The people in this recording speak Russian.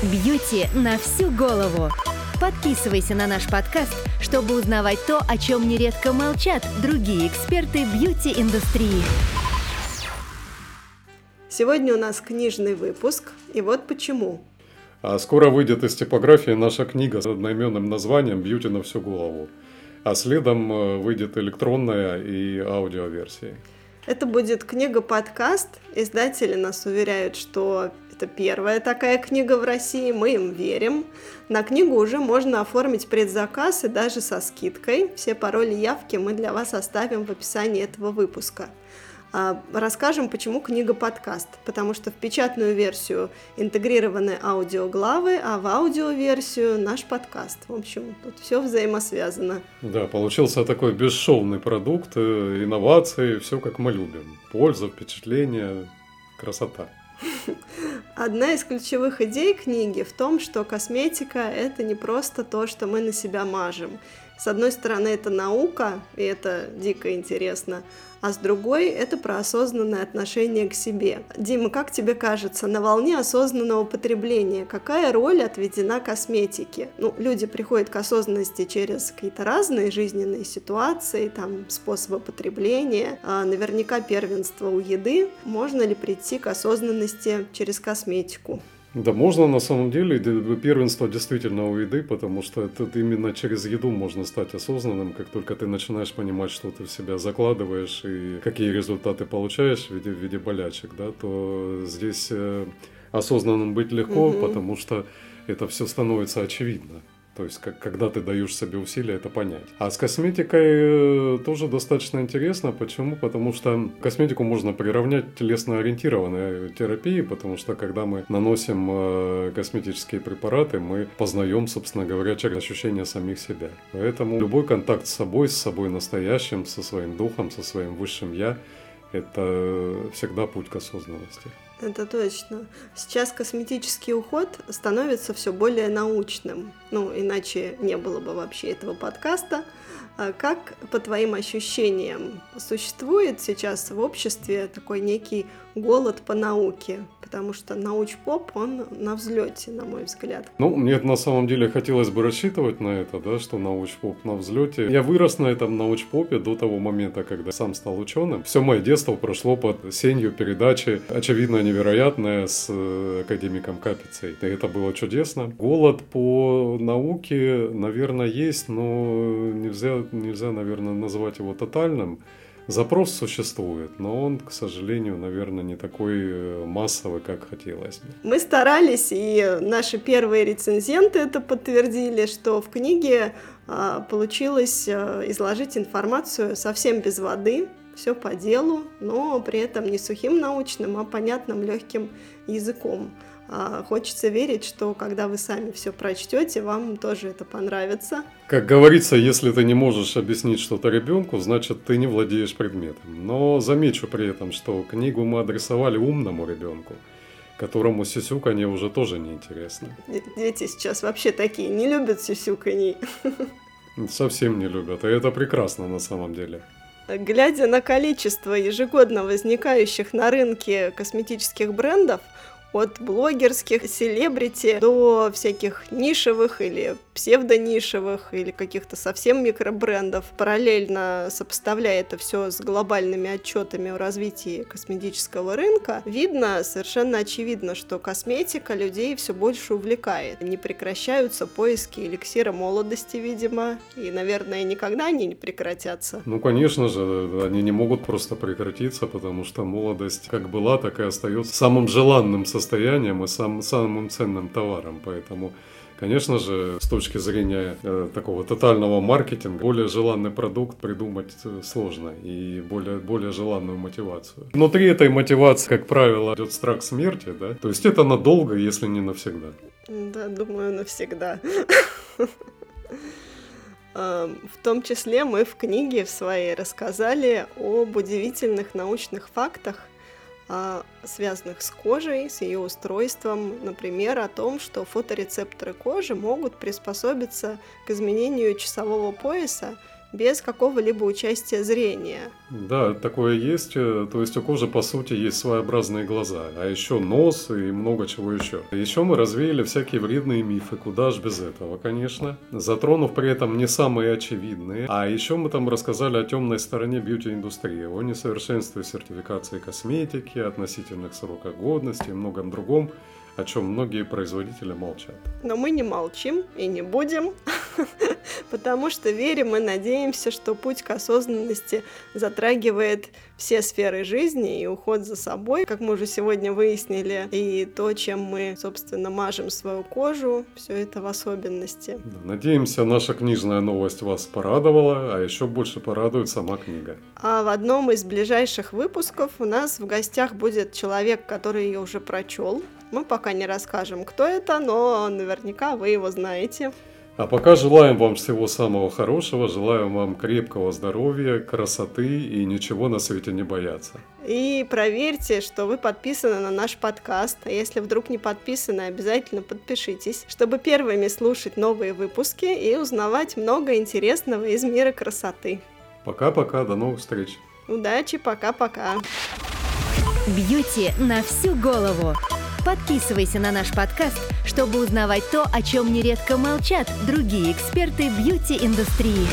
Бьюти на всю голову. Подписывайся на наш подкаст, чтобы узнавать то, о чем нередко молчат другие эксперты бьюти-индустрии. Сегодня у нас книжный выпуск, и вот почему. А скоро выйдет из типографии наша книга с одноименным названием «Бьюти на всю голову». А следом э, выйдет электронная и аудиоверсия. Это будет книга-подкаст. Издатели нас уверяют, что это первая такая книга в России, мы им верим. На книгу уже можно оформить предзаказ и даже со скидкой. Все пароли явки мы для вас оставим в описании этого выпуска. А, расскажем, почему книга подкаст. Потому что в печатную версию интегрированы аудиоглавы, а в аудиоверсию наш подкаст. В общем, тут все взаимосвязано. Да, получился такой бесшовный продукт, э, инновации, все как мы любим. Польза, впечатление, красота. Одна из ключевых идей книги в том, что косметика – это не просто то, что мы на себя мажем. С одной стороны, это наука, и это дико интересно, а с другой это про осознанное отношение к себе. Дима, как тебе кажется, на волне осознанного потребления какая роль отведена косметике? Ну, люди приходят к осознанности через какие-то разные жизненные ситуации, там, способы потребления, а наверняка первенство у еды. Можно ли прийти к осознанности через косметику? Да, можно на самом деле. Первенство действительно у еды, потому что это именно через еду можно стать осознанным. Как только ты начинаешь понимать, что ты в себя закладываешь и какие результаты получаешь в виде, в виде болячек, да, то здесь э, осознанным быть легко, угу. потому что это все становится очевидно. То есть, как, когда ты даешь себе усилия это понять. А с косметикой э, тоже достаточно интересно. Почему? Потому что косметику можно приравнять телесно-ориентированной терапии, потому что когда мы наносим э, косметические препараты, мы познаем, собственно говоря, через ощущения самих себя. Поэтому любой контакт с собой, с собой настоящим, со своим духом, со своим высшим «я» – это всегда путь к осознанности. Это точно. Сейчас косметический уход становится все более научным. Ну, иначе не было бы вообще этого подкаста. А как, по твоим ощущениям, существует сейчас в обществе такой некий голод по науке? Потому что науч-поп, он на взлете, на мой взгляд. Ну, мне на самом деле хотелось бы рассчитывать на это, да, что науч-поп на взлете. Я вырос на этом науч-попе до того момента, когда сам стал ученым. Все мое детство прошло под сенью передачи «Очевидно невероятное» с э, академиком Капицей. И это было чудесно. Голод по науке, наверное, есть, но нельзя, нельзя наверное, назвать его тотальным. Запрос существует, но он, к сожалению, наверное, не такой э, массовый, как хотелось бы. Мы старались, и наши первые рецензенты это подтвердили, что в книге а, получилось а, изложить информацию совсем без воды, все по делу, но при этом не сухим научным, а понятным легким языком. А, хочется верить, что когда вы сами все прочтете, вам тоже это понравится. Как говорится, если ты не можешь объяснить что-то ребенку, значит ты не владеешь предметом. Но замечу при этом, что книгу мы адресовали умному ребенку которому сюсюканье уже тоже неинтересно. Дети сейчас вообще такие, не любят сюсюканье. Совсем не любят, и это прекрасно на самом деле. Глядя на количество ежегодно возникающих на рынке косметических брендов, от блогерских селебрити до всяких нишевых или псевдонишевых или каких-то совсем микробрендов. Параллельно сопоставляя это все с глобальными отчетами о развитии косметического рынка, видно, совершенно очевидно, что косметика людей все больше увлекает. Не прекращаются поиски эликсира молодости, видимо, и, наверное, никогда они не прекратятся. Ну, конечно же, они не могут просто прекратиться, потому что молодость как была, так и остается самым желанным состоянием состоянием и сам, самым ценным товаром. Поэтому Конечно же, с точки зрения э, такого тотального маркетинга, более желанный продукт придумать э, сложно и более, более желанную мотивацию. Внутри этой мотивации, как правило, идет страх смерти, да? То есть это надолго, если не навсегда. Да, думаю, навсегда. В том числе мы в книге в своей рассказали об удивительных научных фактах, связанных с кожей, с ее устройством, например, о том, что фоторецепторы кожи могут приспособиться к изменению часового пояса без какого-либо участия зрения. Да, такое есть. Э, то есть у кожи, по сути, есть своеобразные глаза, а еще нос и много чего еще. Еще мы развеяли всякие вредные мифы, куда ж без этого, конечно. Затронув при этом не самые очевидные. А еще мы там рассказали о темной стороне бьюти-индустрии, о несовершенстве сертификации косметики, относительных сроках годности и многом другом о чем многие производители молчат. Но мы не молчим и не будем, потому что верим и надеемся, что путь к осознанности затрагивает все сферы жизни и уход за собой, как мы уже сегодня выяснили, и то, чем мы, собственно, мажем свою кожу, все это в особенности. Надеемся, наша книжная новость вас порадовала, а еще больше порадует сама книга. А в одном из ближайших выпусков у нас в гостях будет человек, который ее уже прочел, мы пока не расскажем, кто это, но наверняка вы его знаете. А пока желаем вам всего самого хорошего, желаем вам крепкого здоровья, красоты и ничего на свете не бояться. И проверьте, что вы подписаны на наш подкаст. А если вдруг не подписаны, обязательно подпишитесь, чтобы первыми слушать новые выпуски и узнавать много интересного из мира красоты. Пока-пока, до новых встреч. Удачи, пока-пока. Бьюти на всю голову. Подписывайся на наш подкаст, чтобы узнавать то, о чем нередко молчат другие эксперты бьюти-индустрии.